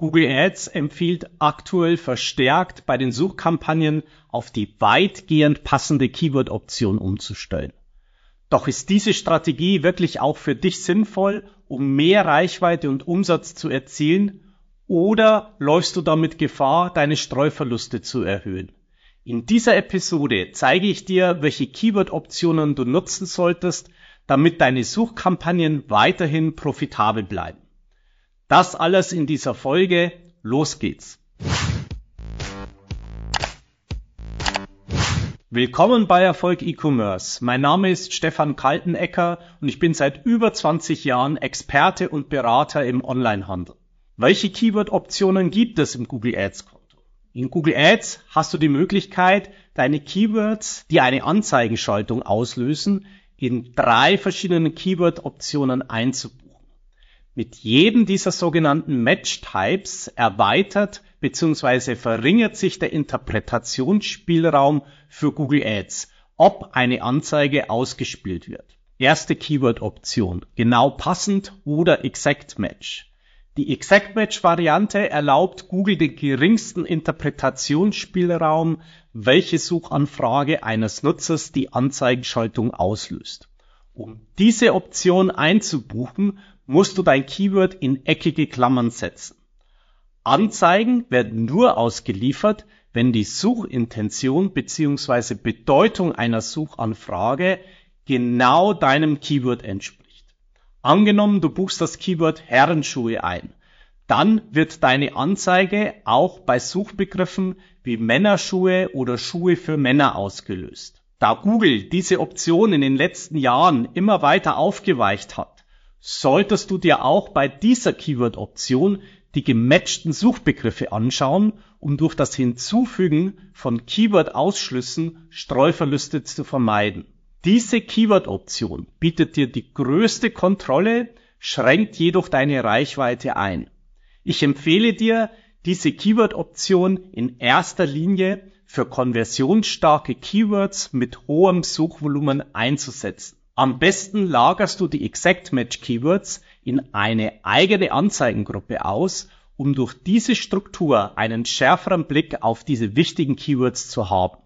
Google Ads empfiehlt aktuell verstärkt bei den Suchkampagnen auf die weitgehend passende Keyword-Option umzustellen. Doch ist diese Strategie wirklich auch für dich sinnvoll, um mehr Reichweite und Umsatz zu erzielen, oder läufst du damit Gefahr, deine Streuverluste zu erhöhen? In dieser Episode zeige ich dir, welche Keyword-Optionen du nutzen solltest, damit deine Suchkampagnen weiterhin profitabel bleiben. Das alles in dieser Folge. Los geht's. Willkommen bei Erfolg E-Commerce. Mein Name ist Stefan Kaltenecker und ich bin seit über 20 Jahren Experte und Berater im Onlinehandel. Welche Keyword-Optionen gibt es im Google Ads Konto? In Google Ads hast du die Möglichkeit, deine Keywords, die eine Anzeigenschaltung auslösen, in drei verschiedenen Keyword-Optionen einzubauen. Mit jedem dieser sogenannten Match-Types erweitert bzw. verringert sich der Interpretationsspielraum für Google Ads, ob eine Anzeige ausgespielt wird. Erste Keyword-Option, genau passend oder Exact Match. Die Exact Match Variante erlaubt Google den geringsten Interpretationsspielraum, welche Suchanfrage eines Nutzers die Anzeigenschaltung auslöst. Um diese Option einzubuchen, musst du dein Keyword in eckige Klammern setzen. Anzeigen werden nur ausgeliefert, wenn die Suchintention bzw. Bedeutung einer Suchanfrage genau deinem Keyword entspricht. Angenommen, du buchst das Keyword Herrenschuhe ein. Dann wird deine Anzeige auch bei Suchbegriffen wie Männerschuhe oder Schuhe für Männer ausgelöst. Da Google diese Option in den letzten Jahren immer weiter aufgeweicht hat, solltest du dir auch bei dieser Keyword-Option die gematchten Suchbegriffe anschauen, um durch das Hinzufügen von Keyword-Ausschlüssen Streuverluste zu vermeiden. Diese Keyword-Option bietet dir die größte Kontrolle, schränkt jedoch deine Reichweite ein. Ich empfehle dir, diese Keyword-Option in erster Linie für konversionsstarke Keywords mit hohem Suchvolumen einzusetzen. Am besten lagerst du die Exact Match Keywords in eine eigene Anzeigengruppe aus, um durch diese Struktur einen schärferen Blick auf diese wichtigen Keywords zu haben.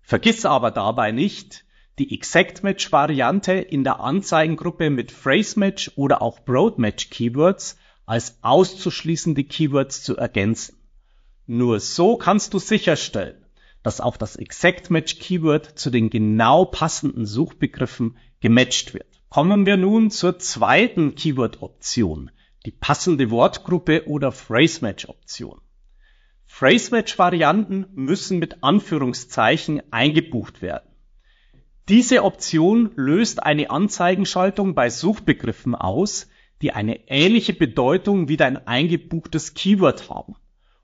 Vergiss aber dabei nicht, die Exact Match Variante in der Anzeigengruppe mit Phrase Match oder auch Broad Match Keywords als auszuschließende Keywords zu ergänzen. Nur so kannst du sicherstellen, dass auch das Exact Match Keyword zu den genau passenden Suchbegriffen gematcht wird. Kommen wir nun zur zweiten Keyword-Option, die passende Wortgruppe oder Phrase-Match-Option. Phrase-Match-Varianten müssen mit Anführungszeichen eingebucht werden. Diese Option löst eine Anzeigenschaltung bei Suchbegriffen aus, die eine ähnliche Bedeutung wie dein eingebuchtes Keyword haben.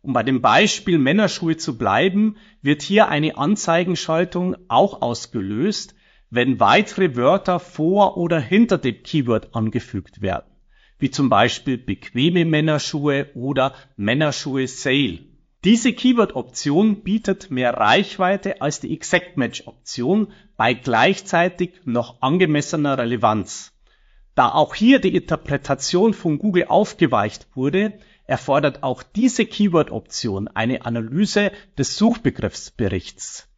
Um bei dem Beispiel Männerschuhe zu bleiben, wird hier eine Anzeigenschaltung auch ausgelöst, wenn weitere Wörter vor oder hinter dem Keyword angefügt werden, wie zum Beispiel bequeme Männerschuhe oder Männerschuhe Sale. Diese Keyword-Option bietet mehr Reichweite als die Exact Match-Option bei gleichzeitig noch angemessener Relevanz. Da auch hier die Interpretation von Google aufgeweicht wurde, erfordert auch diese Keyword-Option eine Analyse des Suchbegriffsberichts.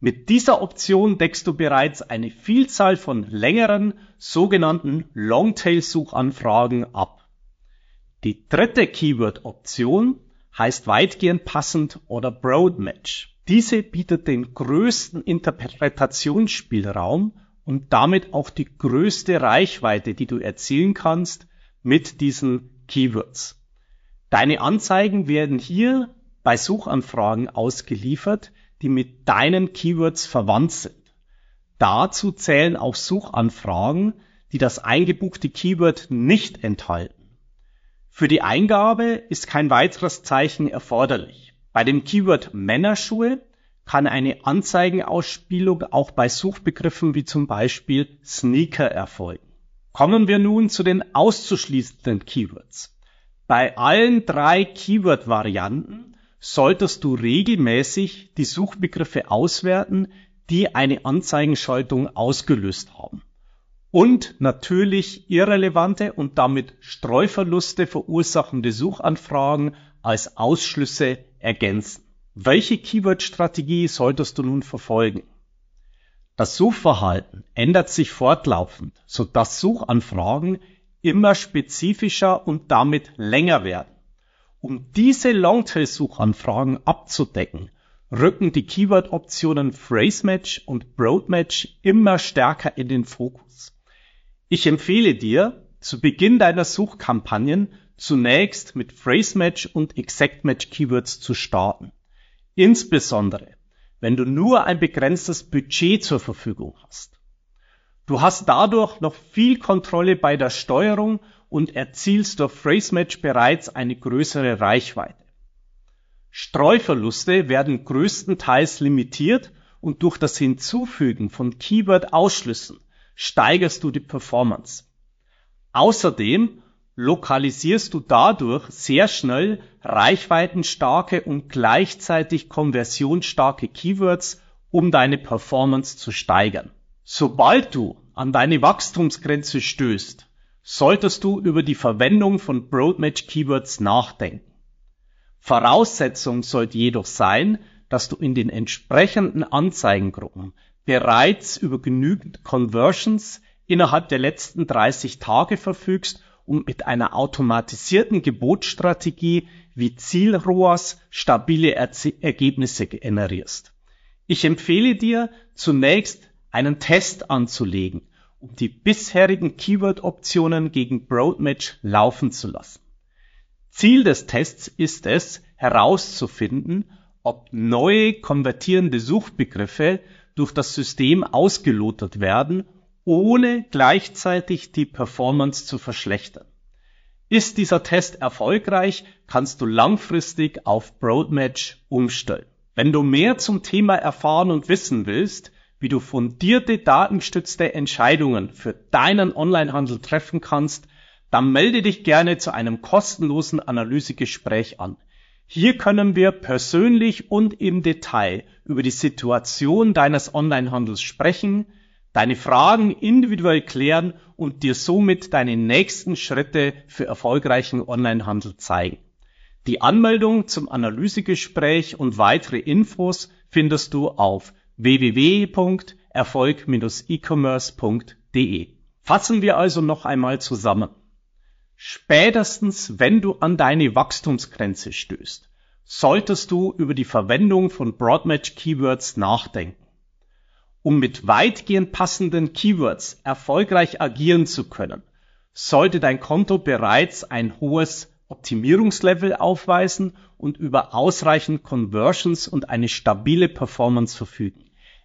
Mit dieser Option deckst du bereits eine Vielzahl von längeren sogenannten Longtail-Suchanfragen ab. Die dritte Keyword-Option heißt weitgehend passend oder Broad Match. Diese bietet den größten Interpretationsspielraum und damit auch die größte Reichweite, die du erzielen kannst mit diesen Keywords. Deine Anzeigen werden hier bei Suchanfragen ausgeliefert, die mit deinen Keywords verwandt sind. Dazu zählen auch Suchanfragen, die das eingebuchte Keyword nicht enthalten. Für die Eingabe ist kein weiteres Zeichen erforderlich. Bei dem Keyword Männerschuhe kann eine Anzeigenausspielung auch bei Suchbegriffen wie zum Beispiel Sneaker erfolgen. Kommen wir nun zu den auszuschließenden Keywords. Bei allen drei Keyword-Varianten solltest du regelmäßig die Suchbegriffe auswerten, die eine Anzeigenschaltung ausgelöst haben. Und natürlich irrelevante und damit Streuverluste verursachende Suchanfragen als Ausschlüsse ergänzen. Welche Keyword-Strategie solltest du nun verfolgen? Das Suchverhalten ändert sich fortlaufend, sodass Suchanfragen immer spezifischer und damit länger werden. Um diese Longtail-Suchanfragen abzudecken, rücken die Keyword-Optionen Phrase Match und Broad Match immer stärker in den Fokus. Ich empfehle dir, zu Beginn deiner Suchkampagnen zunächst mit Phrase Match und Exact Match Keywords zu starten. Insbesondere, wenn du nur ein begrenztes Budget zur Verfügung hast. Du hast dadurch noch viel Kontrolle bei der Steuerung und erzielst durch Phrase Match bereits eine größere Reichweite. Streuverluste werden größtenteils limitiert und durch das Hinzufügen von Keyword-Ausschlüssen steigerst du die Performance. Außerdem lokalisierst du dadurch sehr schnell reichweitenstarke und gleichzeitig konversionsstarke Keywords, um deine Performance zu steigern. Sobald du an deine Wachstumsgrenze stößt, solltest du über die Verwendung von Broadmatch Keywords nachdenken. Voraussetzung sollte jedoch sein, dass du in den entsprechenden Anzeigengruppen bereits über genügend Conversions innerhalb der letzten 30 Tage verfügst und mit einer automatisierten Gebotsstrategie wie Zielroas stabile Erze Ergebnisse generierst. Ich empfehle dir zunächst einen Test anzulegen, um die bisherigen Keyword-Optionen gegen Broadmatch laufen zu lassen. Ziel des Tests ist es, herauszufinden, ob neue konvertierende Suchbegriffe durch das System ausgelotet werden, ohne gleichzeitig die Performance zu verschlechtern. Ist dieser Test erfolgreich, kannst du langfristig auf Broadmatch umstellen. Wenn du mehr zum Thema erfahren und wissen willst, wie du fundierte datengestützte Entscheidungen für deinen Onlinehandel treffen kannst, dann melde dich gerne zu einem kostenlosen Analysegespräch an. Hier können wir persönlich und im Detail über die Situation deines Onlinehandels sprechen, deine Fragen individuell klären und dir somit deine nächsten Schritte für erfolgreichen Onlinehandel zeigen. Die Anmeldung zum Analysegespräch und weitere Infos findest du auf www.erfolg-e-commerce.de. Fassen wir also noch einmal zusammen. Spätestens wenn du an deine Wachstumsgrenze stößt, solltest du über die Verwendung von Broadmatch Keywords nachdenken. Um mit weitgehend passenden Keywords erfolgreich agieren zu können, sollte dein Konto bereits ein hohes Optimierungslevel aufweisen und über ausreichend Conversions und eine stabile Performance verfügen.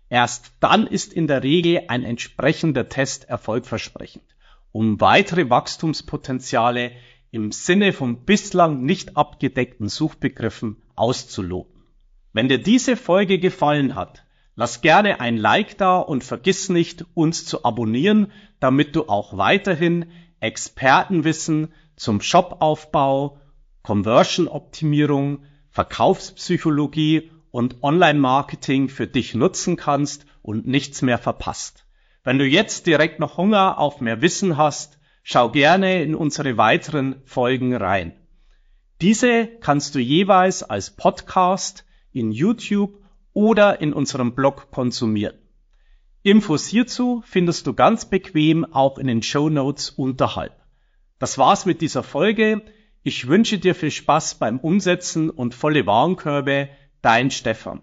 Erst dann ist in der Regel ein entsprechender Test erfolgversprechend, um weitere Wachstumspotenziale im Sinne von bislang nicht abgedeckten Suchbegriffen auszuloten. Wenn dir diese Folge gefallen hat, lass gerne ein Like da und vergiss nicht, uns zu abonnieren, damit du auch weiterhin Expertenwissen zum Shopaufbau, Conversion-Optimierung, Verkaufspsychologie und Online-Marketing für dich nutzen kannst und nichts mehr verpasst. Wenn du jetzt direkt noch Hunger auf mehr Wissen hast, schau gerne in unsere weiteren Folgen rein. Diese kannst du jeweils als Podcast in YouTube oder in unserem Blog konsumieren. Infos hierzu findest du ganz bequem auch in den Show Notes unterhalb. Das war's mit dieser Folge. Ich wünsche dir viel Spaß beim Umsetzen und volle Warenkörbe. Dein Stefan.